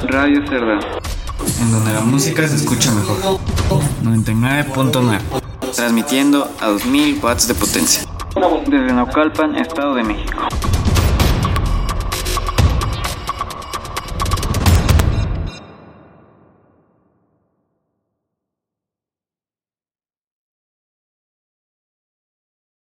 Radio Cerda. En donde la música se escucha mejor. 99.9. Transmitiendo a 2000 watts de potencia. Desde Naucalpan, Estado de México.